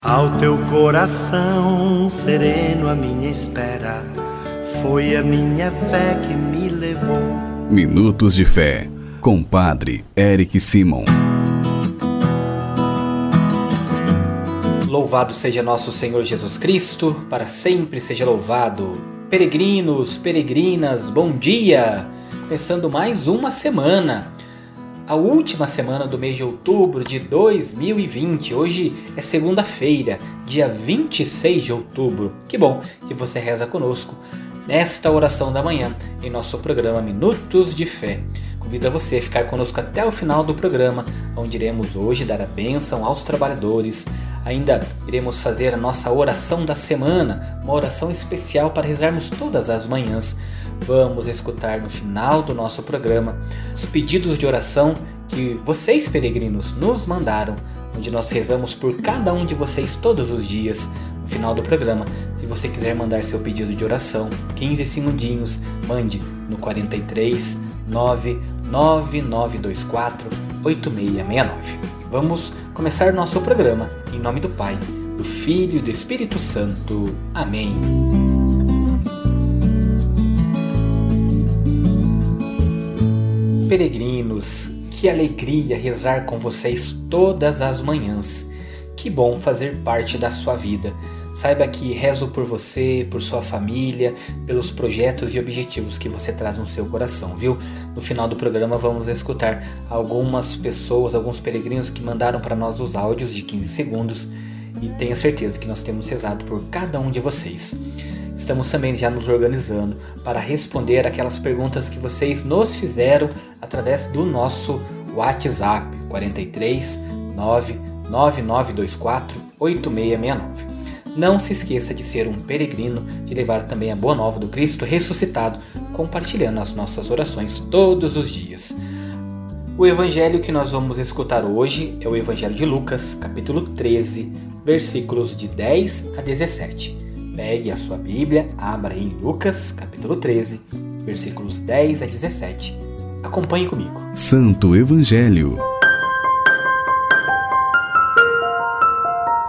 Ao teu coração sereno, a minha espera foi a minha fé que me levou. Minutos de Fé, com Padre Eric Simon. Louvado seja nosso Senhor Jesus Cristo, para sempre seja louvado. Peregrinos, peregrinas, bom dia! Começando mais uma semana a última semana do mês de outubro de 2020. Hoje é segunda-feira, dia 26 de outubro. Que bom que você reza conosco nesta oração da manhã em nosso programa Minutos de Fé. Convido a você a ficar conosco até o final do programa, onde iremos hoje dar a bênção aos trabalhadores. Ainda iremos fazer a nossa oração da semana, uma oração especial para rezarmos todas as manhãs. Vamos escutar no final do nosso programa os pedidos de oração que vocês, peregrinos, nos mandaram, onde nós rezamos por cada um de vocês todos os dias. No final do programa, se você quiser mandar seu pedido de oração, 15 segundinhos, mande no 43 99924 8669. Vamos começar nosso programa em nome do Pai, do Filho e do Espírito Santo. Amém. Peregrinos, que alegria rezar com vocês todas as manhãs. Que bom fazer parte da sua vida. Saiba que rezo por você, por sua família, pelos projetos e objetivos que você traz no seu coração, viu? No final do programa vamos escutar algumas pessoas, alguns peregrinos que mandaram para nós os áudios de 15 segundos e tenha certeza que nós temos rezado por cada um de vocês. Estamos também já nos organizando para responder aquelas perguntas que vocês nos fizeram através do nosso WhatsApp 43 99924 8669. Não se esqueça de ser um peregrino, de levar também a boa nova do Cristo ressuscitado, compartilhando as nossas orações todos os dias. O evangelho que nós vamos escutar hoje é o Evangelho de Lucas, capítulo 13, versículos de 10 a 17. Pegue a sua Bíblia, abra em Lucas, capítulo 13, versículos 10 a 17. Acompanhe comigo. Santo Evangelho.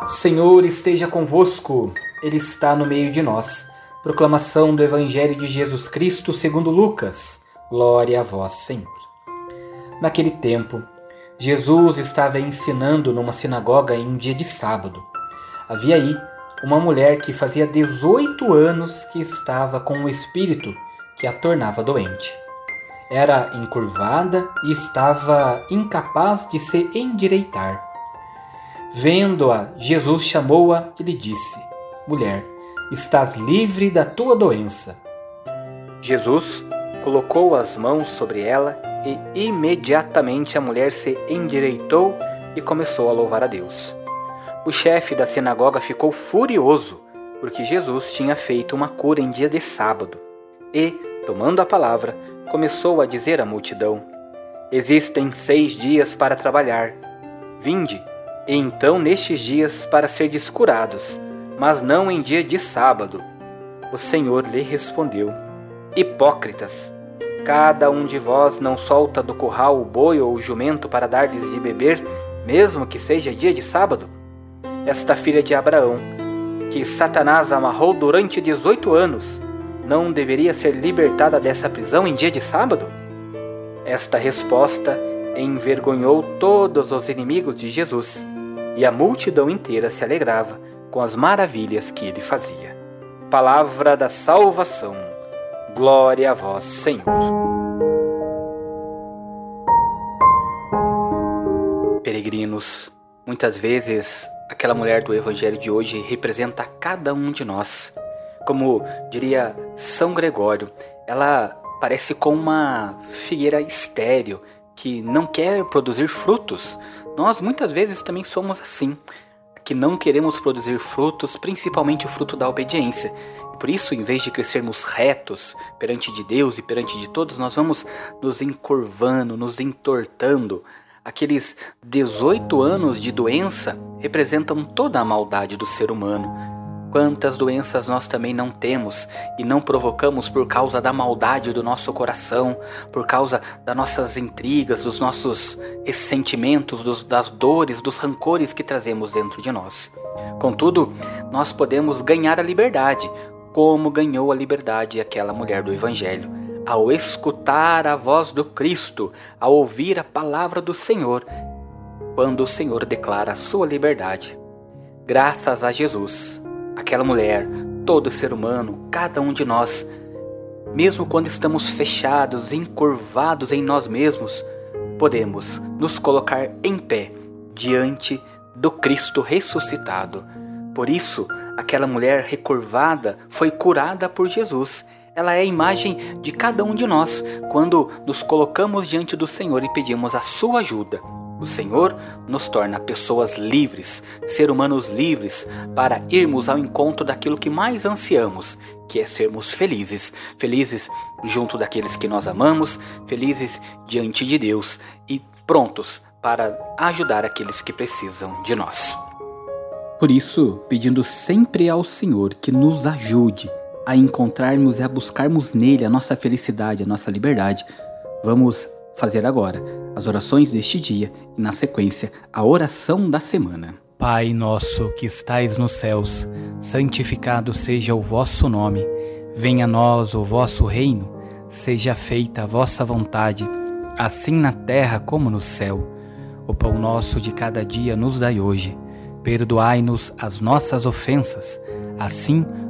O Senhor esteja convosco, Ele está no meio de nós. Proclamação do Evangelho de Jesus Cristo segundo Lucas. Glória a vós, Senhor. Naquele tempo, Jesus estava ensinando numa sinagoga em um dia de sábado. Havia aí uma mulher que fazia 18 anos que estava com um espírito que a tornava doente. Era encurvada e estava incapaz de se endireitar. Vendo-a, Jesus chamou-a e lhe disse: Mulher, estás livre da tua doença. Jesus colocou as mãos sobre ela e imediatamente a mulher se endireitou e começou a louvar a Deus. O chefe da sinagoga ficou furioso porque Jesus tinha feito uma cura em dia de sábado e, tomando a palavra, começou a dizer à multidão: Existem seis dias para trabalhar. Vinde e então nestes dias para ser descurados, mas não em dia de sábado. O Senhor lhe respondeu: Hipócritas, cada um de vós não solta do curral o boi ou o jumento para dar-lhes de beber, mesmo que seja dia de sábado? Esta filha de Abraão, que Satanás amarrou durante dezoito anos, não deveria ser libertada dessa prisão em dia de sábado? Esta resposta envergonhou todos os inimigos de Jesus e a multidão inteira se alegrava com as maravilhas que ele fazia. Palavra da salvação. Glória a vós, Senhor. Peregrinos, muitas vezes aquela mulher do evangelho de hoje representa cada um de nós. Como diria São Gregório, ela parece com uma figueira estéril que não quer produzir frutos, nós muitas vezes também somos assim, que não queremos produzir frutos, principalmente o fruto da obediência. Por isso, em vez de crescermos retos perante de Deus e perante de todos, nós vamos nos encurvando, nos entortando. Aqueles 18 anos de doença representam toda a maldade do ser humano. Quantas doenças nós também não temos e não provocamos por causa da maldade do nosso coração, por causa das nossas intrigas, dos nossos ressentimentos, dos, das dores, dos rancores que trazemos dentro de nós. Contudo, nós podemos ganhar a liberdade, como ganhou a liberdade aquela mulher do Evangelho, ao escutar a voz do Cristo, ao ouvir a palavra do Senhor, quando o Senhor declara a sua liberdade. Graças a Jesus aquela mulher, todo ser humano, cada um de nós, mesmo quando estamos fechados, encurvados em nós mesmos, podemos nos colocar em pé diante do Cristo ressuscitado. Por isso, aquela mulher recurvada foi curada por Jesus. Ela é a imagem de cada um de nós quando nos colocamos diante do Senhor e pedimos a sua ajuda. O Senhor nos torna pessoas livres, ser humanos livres, para irmos ao encontro daquilo que mais ansiamos, que é sermos felizes. Felizes junto daqueles que nós amamos, felizes diante de Deus e prontos para ajudar aqueles que precisam de nós. Por isso, pedindo sempre ao Senhor que nos ajude a encontrarmos e a buscarmos nele a nossa felicidade, a nossa liberdade, vamos fazer agora as orações deste dia e, na sequência, a oração da semana. Pai nosso que estais nos céus, santificado seja o vosso nome. Venha a nós o vosso reino. Seja feita a vossa vontade, assim na terra como no céu. O pão nosso de cada dia nos dai hoje. Perdoai-nos as nossas ofensas, assim como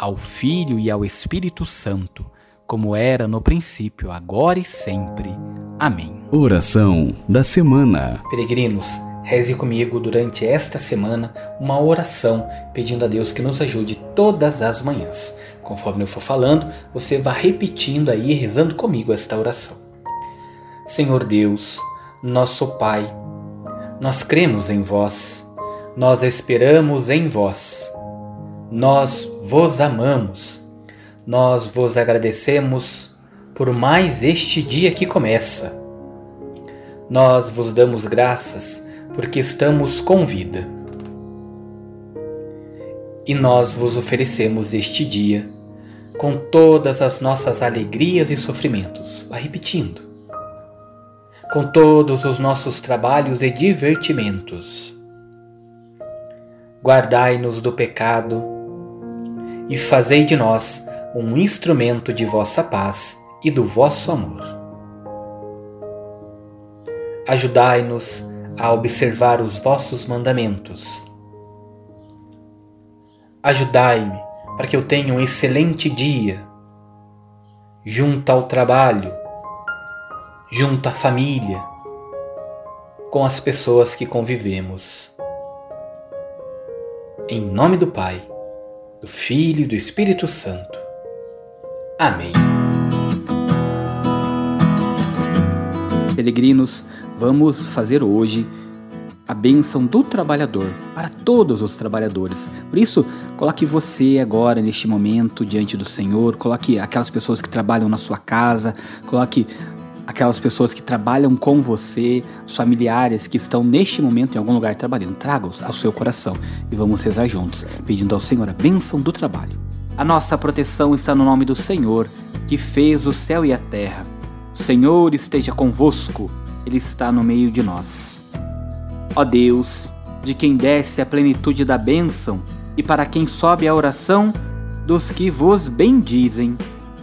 ao Filho e ao Espírito Santo como era no princípio, agora e sempre. Amém. Oração da semana. Peregrinos, reze comigo durante esta semana uma oração pedindo a Deus que nos ajude todas as manhãs. Conforme eu for falando, você vá repetindo aí, rezando comigo esta oração. Senhor Deus, nosso Pai, nós cremos em vós, nós esperamos em vós, nós vos amamos nós vos agradecemos por mais este dia que começa. Nós vos damos graças porque estamos com vida. E nós vos oferecemos este dia com todas as nossas alegrias e sofrimentos. Vá repetindo. Com todos os nossos trabalhos e divertimentos. Guardai-nos do pecado e fazei de nós um instrumento de vossa paz e do vosso amor. Ajudai-nos a observar os vossos mandamentos. Ajudai-me para que eu tenha um excelente dia, junto ao trabalho, junto à família, com as pessoas que convivemos. Em nome do Pai, do Filho e do Espírito Santo. Amém. Peregrinos, vamos fazer hoje a bênção do trabalhador para todos os trabalhadores. Por isso, coloque você agora neste momento diante do Senhor, coloque aquelas pessoas que trabalham na sua casa, coloque aquelas pessoas que trabalham com você, os familiares que estão neste momento em algum lugar trabalhando. Traga-os ao seu coração e vamos rezar juntos, pedindo ao Senhor a bênção do trabalho. A nossa proteção está no nome do Senhor, que fez o céu e a terra. O Senhor esteja convosco, Ele está no meio de nós. Ó Deus, de quem desce a plenitude da bênção, e para quem sobe a oração dos que vos bendizem,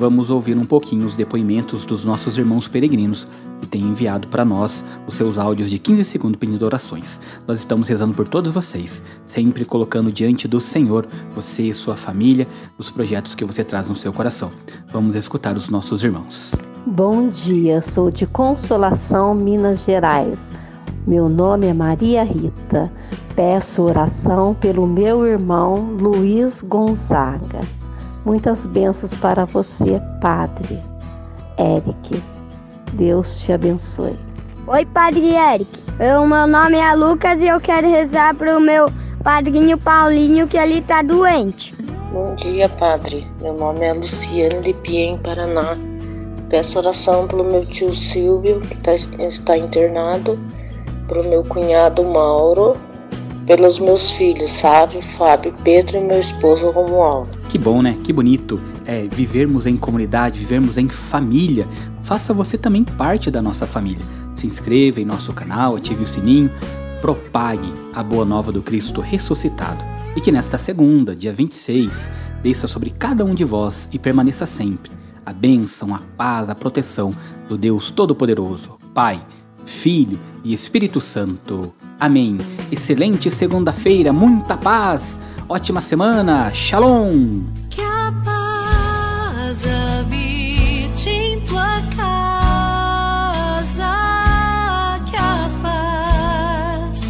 vamos ouvir um pouquinho os depoimentos dos nossos irmãos peregrinos que têm enviado para nós os seus áudios de 15 segundos pedindo orações. Nós estamos rezando por todos vocês, sempre colocando diante do Senhor você e sua família, os projetos que você traz no seu coração. Vamos escutar os nossos irmãos. Bom dia, sou de Consolação, Minas Gerais. Meu nome é Maria Rita. Peço oração pelo meu irmão Luiz Gonzaga. Muitas bênçãos para você, Padre Eric. Deus te abençoe. Oi, Padre Eric. O meu nome é Lucas e eu quero rezar para o meu padrinho Paulinho que ele está doente. Bom dia, Padre. Meu nome é Luciane de Piem, Paraná. Peço oração pelo meu tio Silvio, que tá, está internado, pelo meu cunhado Mauro, pelos meus filhos, Sávio, Fábio, Pedro e meu esposo Romualdo. Que bom, né? Que bonito é vivermos em comunidade, vivermos em família. Faça você também parte da nossa família. Se inscreva em nosso canal, ative o sininho, propague a boa nova do Cristo ressuscitado. E que nesta segunda, dia 26, desça sobre cada um de vós e permaneça sempre a bênção, a paz, a proteção do Deus Todo-Poderoso, Pai, Filho e Espírito Santo. Amém. Excelente segunda-feira, muita paz, ótima semana, Shalom. Que a paz habite em tua casa, que a paz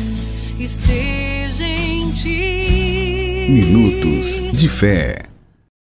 esteja em ti. Minutos de Fé.